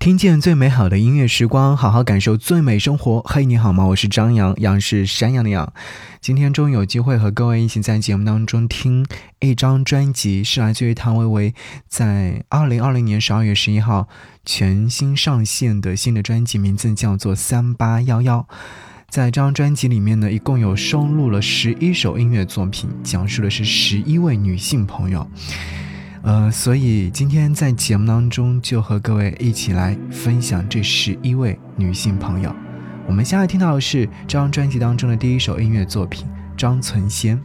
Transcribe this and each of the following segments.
听见最美好的音乐时光，好好感受最美生活。嘿，你好吗？我是张扬，杨是山羊的羊。今天终于有机会和各位一起在节目当中听一张专辑，是来自于谭维维在二零二零年十二月十一号全新上线的新的专辑，名字叫做《三八幺幺》。在这张专辑里面呢，一共有收录了十一首音乐作品，讲述的是十一位女性朋友。呃，所以今天在节目当中就和各位一起来分享这十一位女性朋友。我们现在听到的是这张专辑当中的第一首音乐作品，张存仙。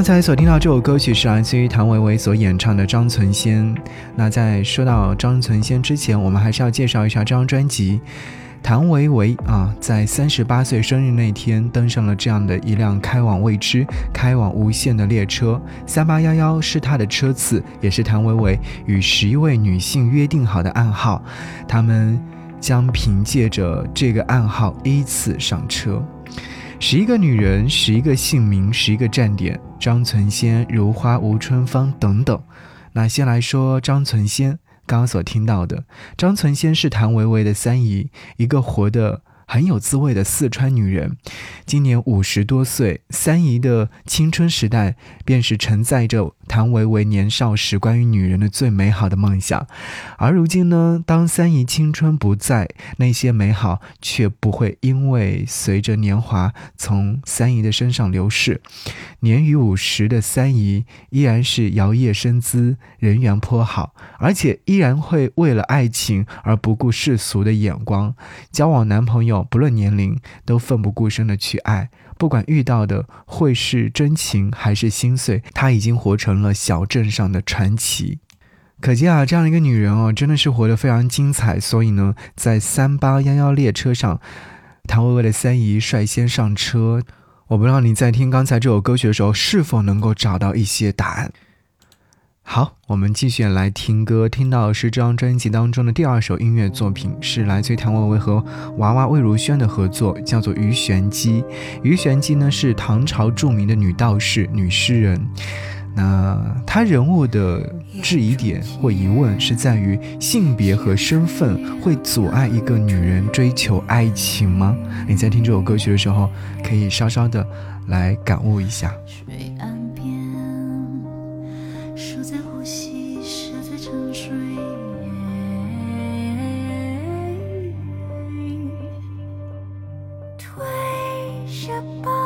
刚才所听到这首歌曲是来自于谭维维所演唱的《张存仙》。那在说到张存仙之前，我们还是要介绍一下这张专辑。谭维维啊，在三十八岁生日那天登上了这样的一辆开往未知、开往无限的列车。三八幺幺是他的车次，也是谭维维与十一位女性约定好的暗号。他们将凭借着这个暗号依次上车。十一个女人，十一个姓名，十一个站点。张存仙、如花、吴春芳等等。那先来说张存仙，刚刚所听到的。张存仙是谭维维的三姨，一个活得很有滋味的四川女人。今年五十多岁，三姨的青春时代便是承载着谭维维年少时关于女人的最美好的梦想。而如今呢，当三姨青春不在，那些美好却不会因为随着年华从三姨的身上流逝。年逾五十的三姨依然是摇曳身姿，人缘颇好，而且依然会为了爱情而不顾世俗的眼光，交往男朋友不论年龄都奋不顾身的去爱。不管遇到的会是真情还是心碎，她已经活成了小镇上的传奇。可见啊，这样一个女人哦，真的是活得非常精彩。所以呢，在三八幺幺列车上，谭维维的三姨率先上车。我不知道你在听刚才这首歌曲的时候，是否能够找到一些答案。好，我们继续来听歌，听到是这张专辑当中的第二首音乐作品，是来自于谭维维和娃娃魏如萱的合作，叫做《鱼玄机》。鱼玄机呢是唐朝著名的女道士、女诗人。那她人物的质疑点或疑问是在于性别和身份会阻碍一个女人追求爱情吗？你在听这首歌曲的时候，可以稍稍的来感悟一下。既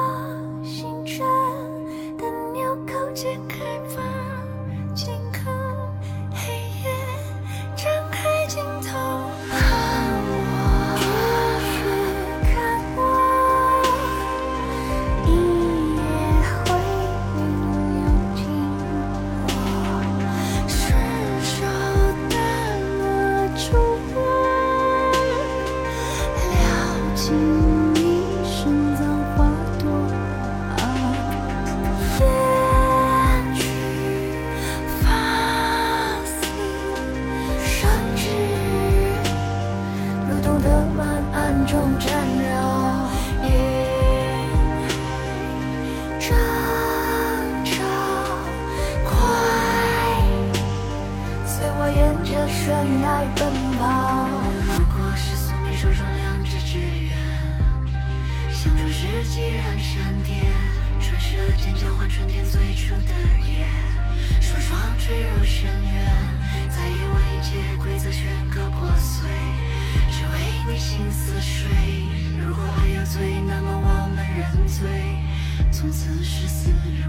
从此视死如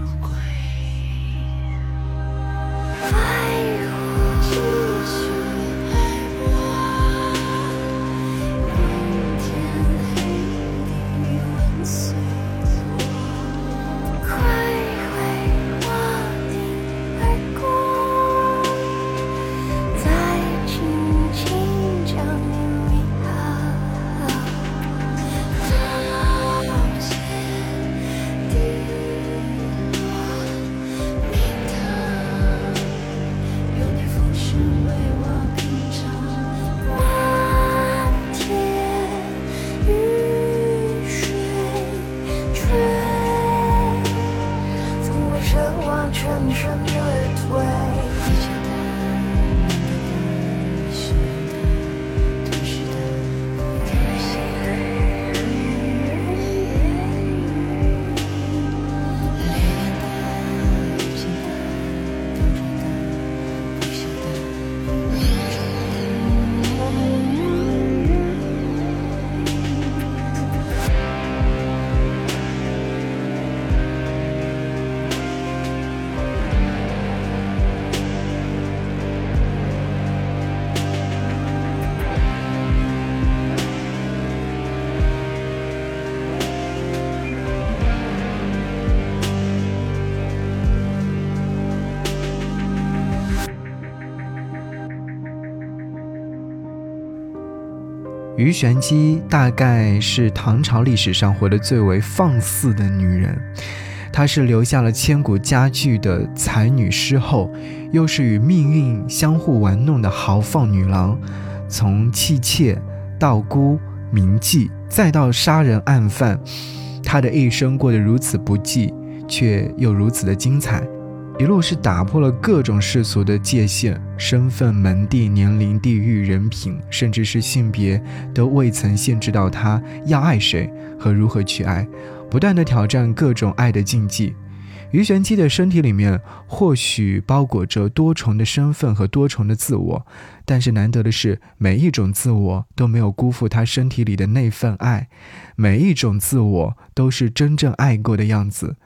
鱼玄机大概是唐朝历史上活得最为放肆的女人，她是留下了千古佳句的才女诗后，又是与命运相互玩弄的豪放女郎。从弃妾、道姑、名妓，再到杀人案犯，她的一生过得如此不济，却又如此的精彩。一路是打破了各种世俗的界限，身份、门第、年龄、地域、人品，甚至是性别，都未曾限制到他要爱谁和如何去爱，不断的挑战各种爱的禁忌。于玄机的身体里面或许包裹着多重的身份和多重的自我，但是难得的是，每一种自我都没有辜负他身体里的那份爱，每一种自我都是真正爱过的样子，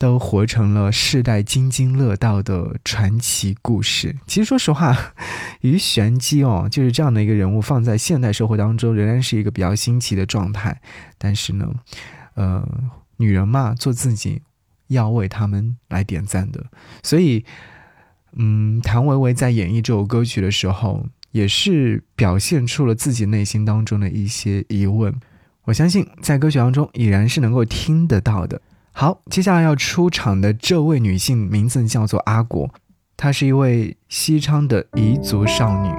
都活成了世代津津乐道的传奇故事。其实说实话，于玄机哦，就是这样的一个人物，放在现代社会当中，仍然是一个比较新奇的状态。但是呢，呃，女人嘛，做自己。要为他们来点赞的，所以，嗯，谭维维在演绎这首歌曲的时候，也是表现出了自己内心当中的一些疑问。我相信，在歌曲当中已然是能够听得到的。好，接下来要出场的这位女性名字叫做阿果，她是一位西昌的彝族少女。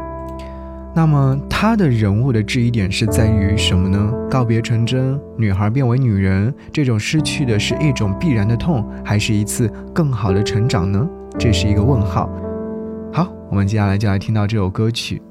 那么她的人物的质疑点是在于什么呢？告别纯真，女孩变为女人，这种失去的是一种必然的痛，还是一次更好的成长呢？这是一个问号。好，我们接下来就来听到这首歌曲。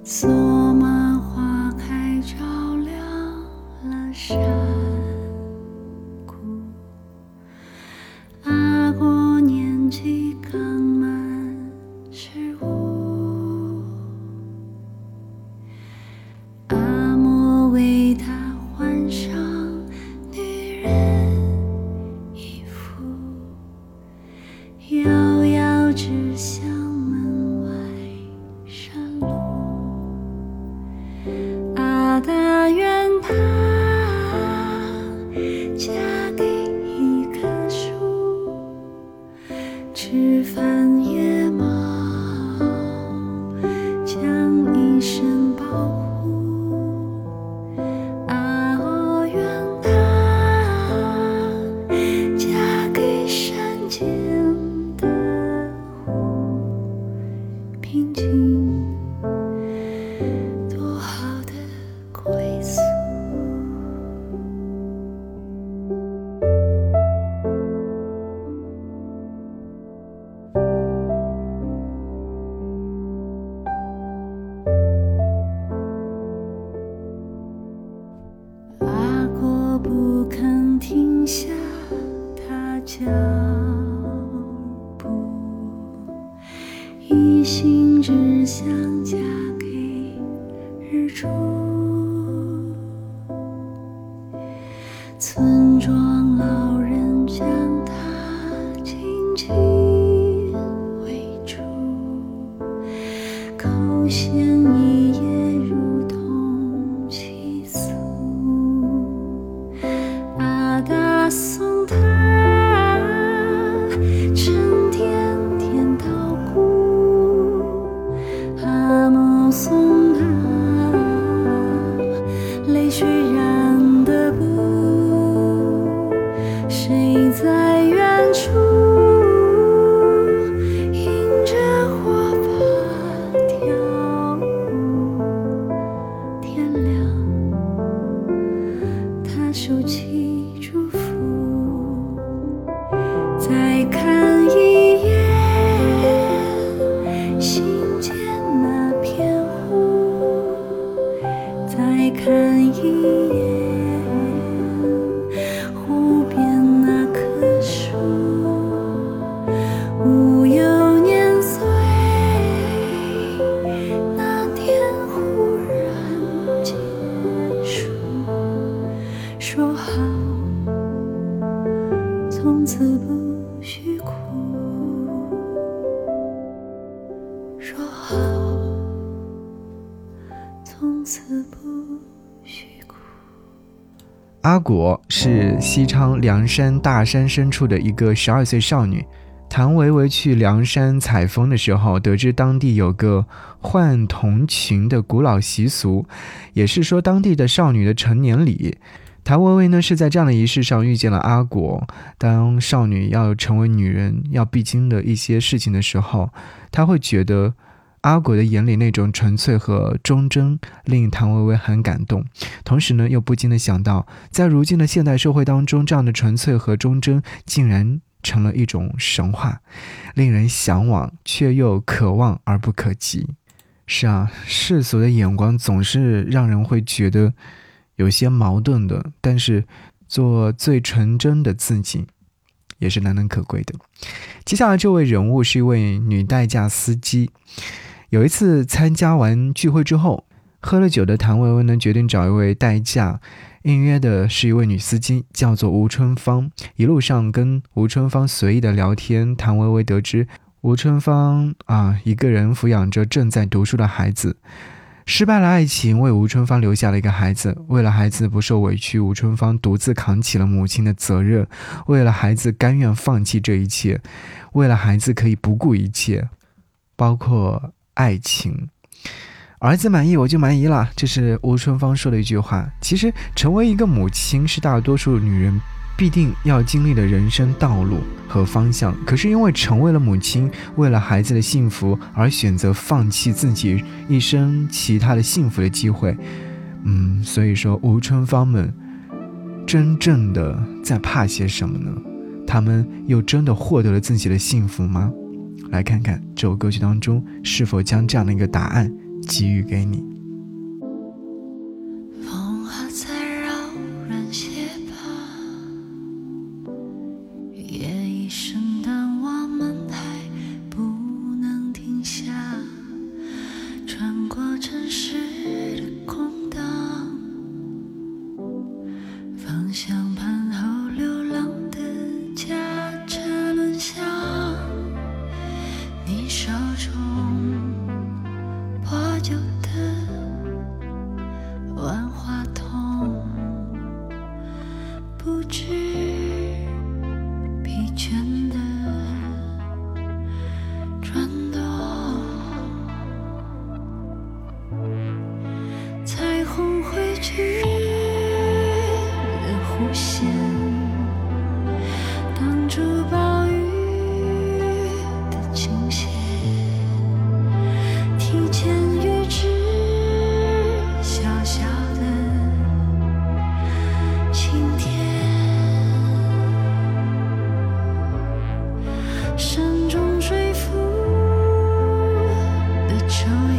村庄。手机。西昌凉山大山深处的一个十二岁少女。谭维维去凉山采风的时候，得知当地有个换童裙的古老习俗，也是说当地的少女的成年礼。谭维维呢是在这样的仪式上遇见了阿果。当少女要成为女人要必经的一些事情的时候，她会觉得。阿果的眼里那种纯粹和忠贞，令谭维维很感动。同时呢，又不禁的想到，在如今的现代社会当中，这样的纯粹和忠贞竟然成了一种神话，令人向往却又可望而不可及。是啊，世俗的眼光总是让人会觉得有些矛盾的。但是，做最纯真的自己，也是难能可贵的。接下来这位人物是一位女代驾司机。有一次参加完聚会之后，喝了酒的谭维维呢决定找一位代驾，应约的是一位女司机，叫做吴春芳。一路上跟吴春芳随意的聊天，谭维维得知吴春芳啊一个人抚养着正在读书的孩子。失败了爱情，为吴春芳留下了一个孩子。为了孩子不受委屈，吴春芳独自扛起了母亲的责任。为了孩子，甘愿放弃这一切。为了孩子，可以不顾一切，包括爱情。儿子满意，我就满意了。这是吴春芳说的一句话。其实，成为一个母亲是大多数女人。必定要经历的人生道路和方向，可是因为成为了母亲，为了孩子的幸福而选择放弃自己一生其他的幸福的机会，嗯，所以说吴春芳们真正的在怕些什么呢？他们又真的获得了自己的幸福吗？来看看这首歌曲当中是否将这样的一个答案给予给你。你说生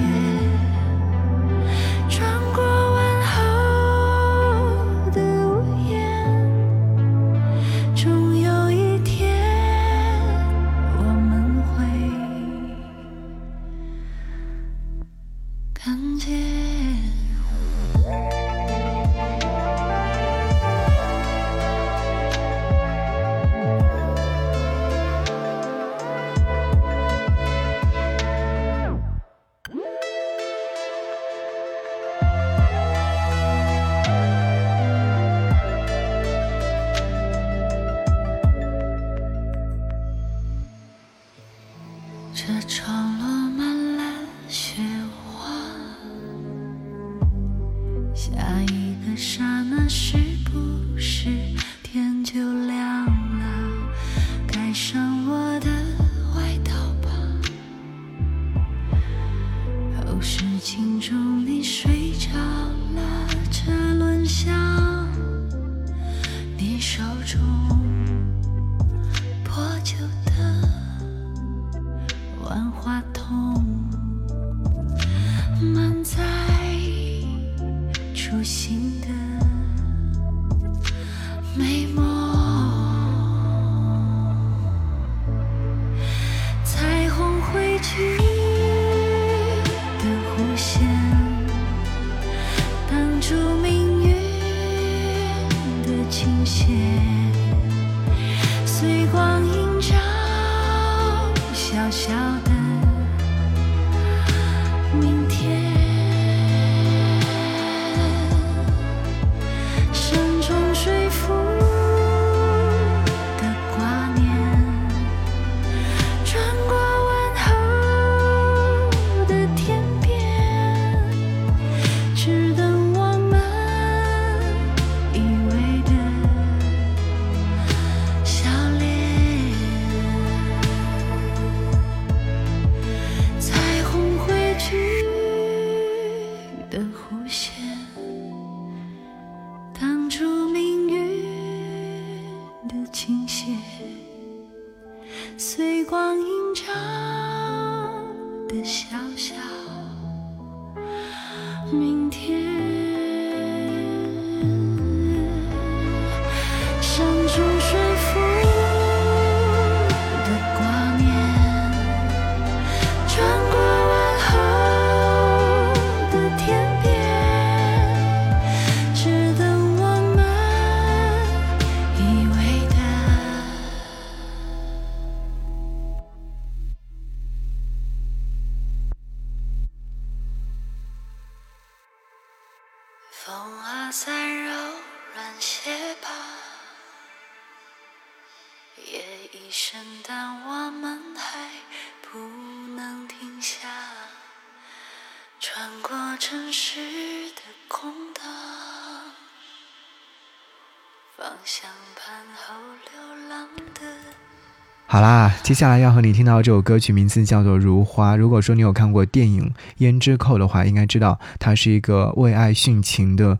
山中水复再柔软些吧，夜已深，但我们还不能停下，穿过城市的空荡，方向盘后流浪的。好啦，接下来要和你听到这首歌曲，名字叫做《如花》。如果说你有看过电影《胭脂扣》的话，应该知道它是一个为爱殉情的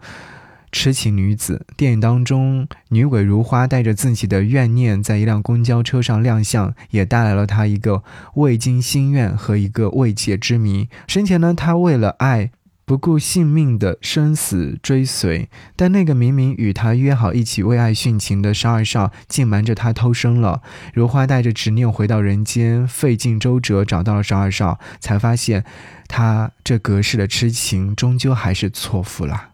痴情女子。电影当中，女鬼如花带着自己的怨念，在一辆公交车上亮相，也带来了她一个未尽心愿和一个未解之谜。生前呢，她为了爱。不顾性命的生死追随，但那个明明与他约好一起为爱殉情的十二少，竟瞒着他偷生了。如花带着执念回到人间，费尽周折找到了十二少，才发现他这隔世的痴情终究还是错付了。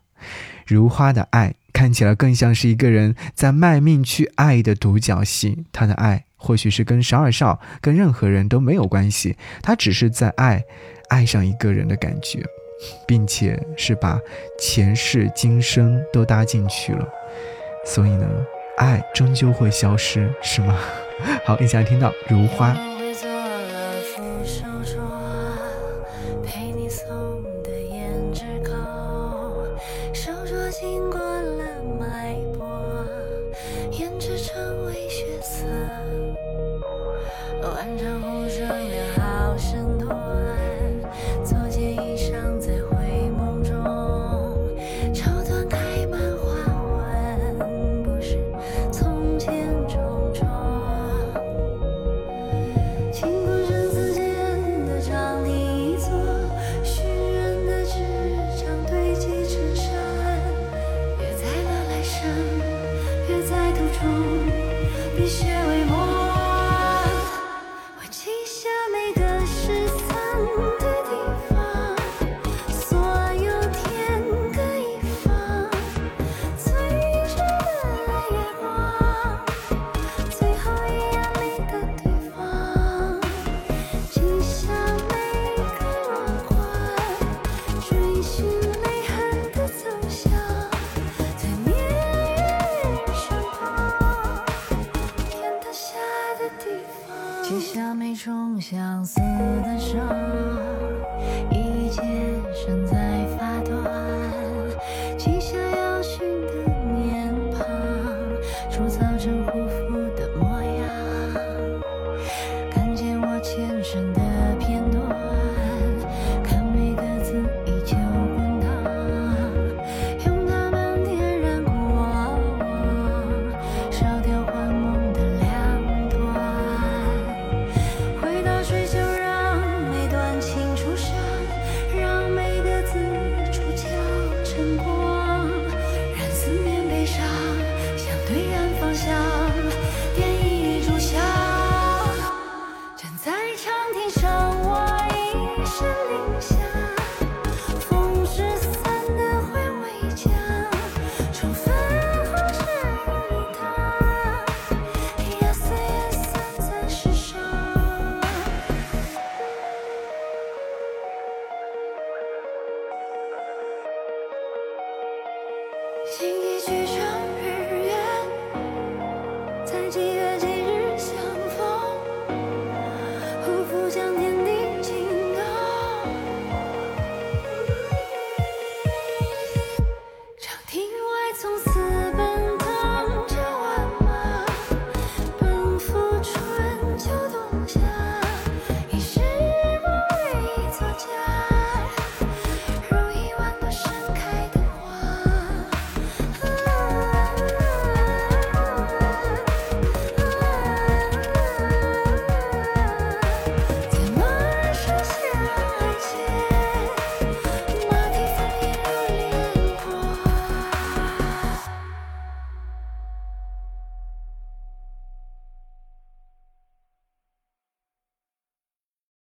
如花的爱看起来更像是一个人在卖命去爱的独角戏，他的爱或许是跟十二少、跟任何人都没有关系，他只是在爱，爱上一个人的感觉。并且是把前世今生都搭进去了，所以呢，爱终究会消失，是吗？好，一起来听到《如花》。